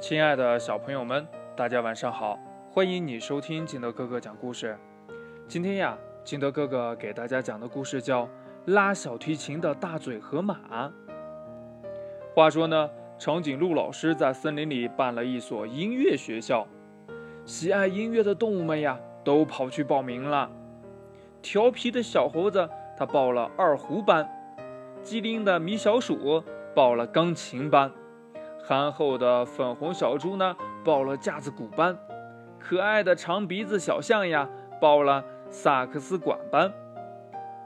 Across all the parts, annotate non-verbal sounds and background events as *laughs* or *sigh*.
亲爱的小朋友们，大家晚上好！欢迎你收听金德哥哥讲故事。今天呀，金德哥哥给大家讲的故事叫《拉小提琴的大嘴河马》。话说呢，长颈鹿老师在森林里办了一所音乐学校，喜爱音乐的动物们呀，都跑去报名了。调皮的小猴子他报了二胡班，机灵的米小鼠报了钢琴班。憨厚的粉红小猪呢，报了架子鼓班；可爱的长鼻子小象呀，报了萨克斯管班。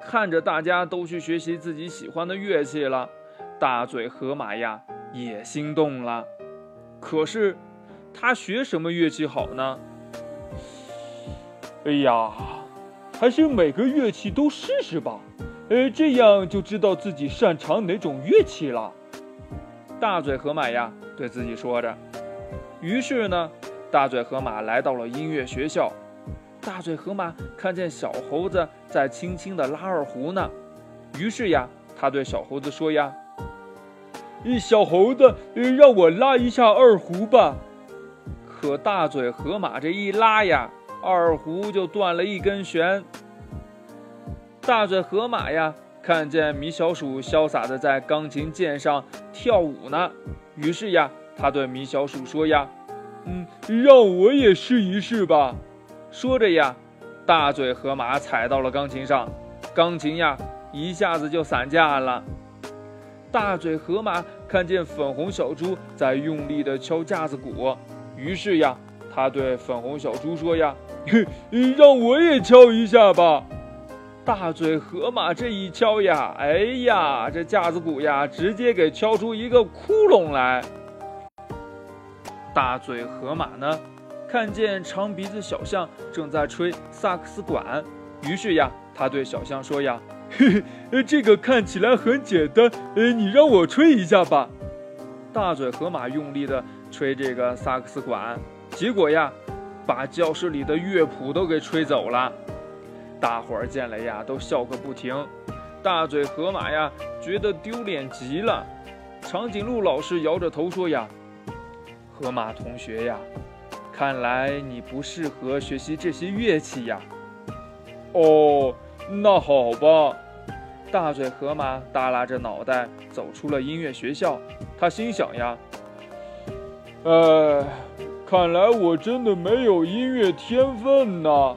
看着大家都去学习自己喜欢的乐器了，大嘴河马呀也心动了。可是，他学什么乐器好呢？哎呀，还是每个乐器都试试吧，呃，这样就知道自己擅长哪种乐器了。大嘴河马呀，对自己说着。于是呢，大嘴河马来到了音乐学校。大嘴河马看见小猴子在轻轻地拉二胡呢，于是呀，他对小猴子说呀：“小猴子，让我拉一下二胡吧。”可大嘴河马这一拉呀，二胡就断了一根弦。大嘴河马呀。看见米小鼠潇洒的在钢琴键上跳舞呢，于是呀，他对米小鼠说呀：“嗯，让我也试一试吧。”说着呀，大嘴河马踩到了钢琴上，钢琴呀一下子就散架了。大嘴河马看见粉红小猪在用力的敲架子鼓，于是呀，他对粉红小猪说呀：“ *laughs* 让我也敲一下吧。”大嘴河马这一敲呀，哎呀，这架子鼓呀，直接给敲出一个窟窿来。大嘴河马呢，看见长鼻子小象正在吹萨克斯管，于是呀，他对小象说呀：“ *laughs* 嘿嘿，这个看起来很简单，呃，你让我吹一下吧。”大嘴河马用力的吹这个萨克斯管，结果呀，把教室里的乐谱都给吹走了。大伙儿见了呀，都笑个不停。大嘴河马呀，觉得丢脸极了。长颈鹿老师摇着头说呀：“河马同学呀，看来你不适合学习这些乐器呀。”哦，那好吧。大嘴河马耷拉着脑袋走出了音乐学校。他心想呀：“哎，看来我真的没有音乐天分呢。”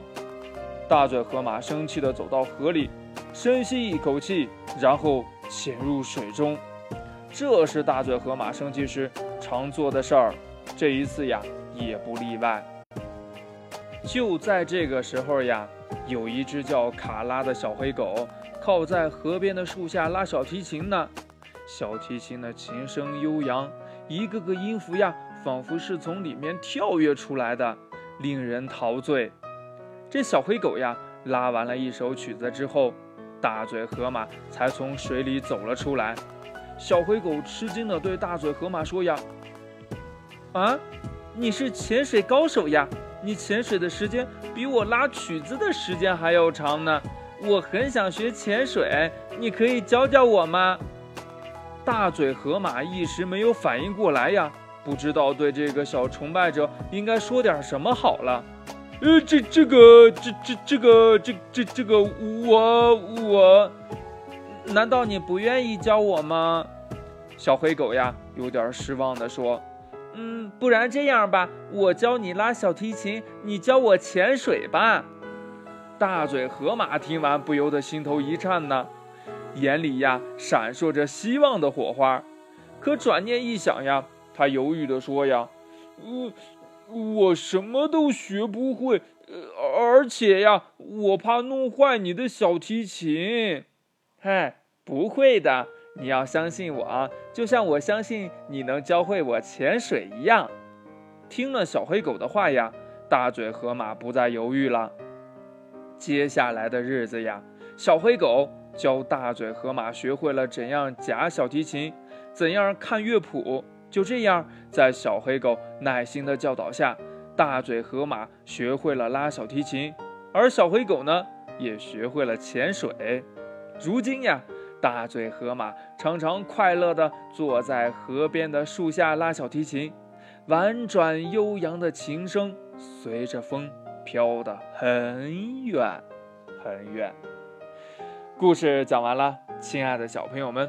大嘴河马生气地走到河里，深吸一口气，然后潜入水中。这是大嘴河马生气时常做的事儿，这一次呀也不例外。就在这个时候呀，有一只叫卡拉的小黑狗靠在河边的树下拉小提琴呢。小提琴的琴声悠扬，一个个音符呀，仿佛是从里面跳跃出来的，令人陶醉。这小黑狗呀，拉完了一首曲子之后，大嘴河马才从水里走了出来。小黑狗吃惊地对大嘴河马说：“呀，啊，你是潜水高手呀？你潜水的时间比我拉曲子的时间还要长呢。我很想学潜水，你可以教教我吗？”大嘴河马一时没有反应过来呀，不知道对这个小崇拜者应该说点什么好了。呃，这这个，这这这个，这这这个，我我，难道你不愿意教我吗？小黑狗呀，有点失望地说：“嗯，不然这样吧，我教你拉小提琴，你教我潜水吧。”大嘴河马听完，不由得心头一颤呢，眼里呀闪烁着希望的火花。可转念一想呀，他犹豫地说：“呀，呃。”我什么都学不会，而且呀，我怕弄坏你的小提琴。嗨，不会的，你要相信我啊，就像我相信你能教会我潜水一样。听了小黑狗的话呀，大嘴河马不再犹豫了。接下来的日子呀，小黑狗教大嘴河马学会了怎样夹小提琴，怎样看乐谱。就这样，在小黑狗耐心的教导下，大嘴河马学会了拉小提琴，而小黑狗呢，也学会了潜水。如今呀，大嘴河马常常快乐地坐在河边的树下拉小提琴，婉转悠扬的琴声随着风飘得很远很远。故事讲完了，亲爱的小朋友们，